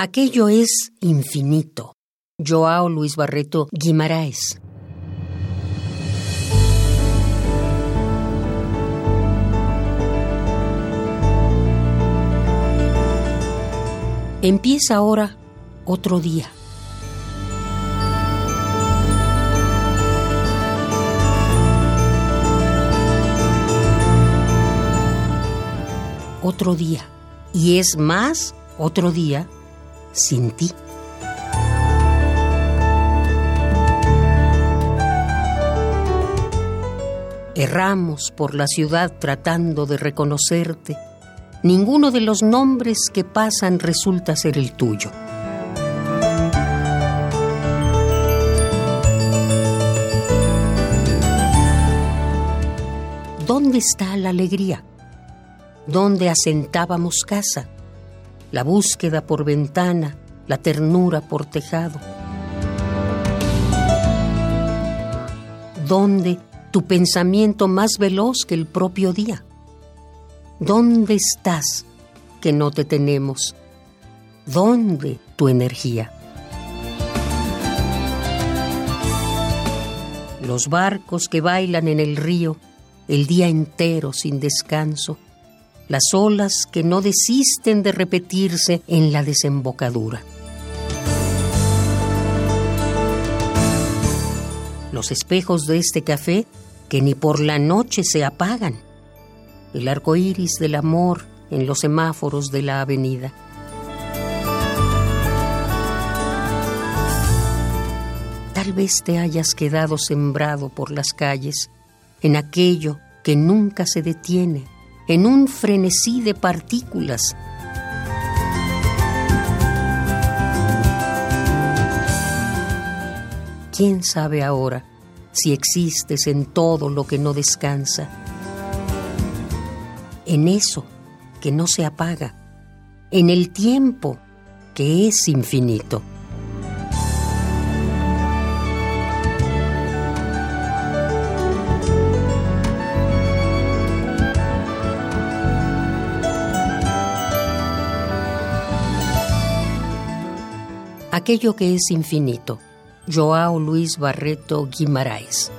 Aquello es infinito. Joao Luis Barreto Guimaraes. Empieza ahora otro día. Otro día. Y es más otro día sin ti. Erramos por la ciudad tratando de reconocerte. Ninguno de los nombres que pasan resulta ser el tuyo. ¿Dónde está la alegría? ¿Dónde asentábamos casa? La búsqueda por ventana, la ternura por tejado. ¿Dónde tu pensamiento más veloz que el propio día? ¿Dónde estás que no te tenemos? ¿Dónde tu energía? Los barcos que bailan en el río el día entero sin descanso las olas que no desisten de repetirse en la desembocadura. Los espejos de este café que ni por la noche se apagan. El arco iris del amor en los semáforos de la avenida. Tal vez te hayas quedado sembrado por las calles en aquello que nunca se detiene en un frenesí de partículas. ¿Quién sabe ahora si existes en todo lo que no descansa? En eso que no se apaga, en el tiempo que es infinito. Aquello que es infinito. Joao Luis Barreto Guimaraes.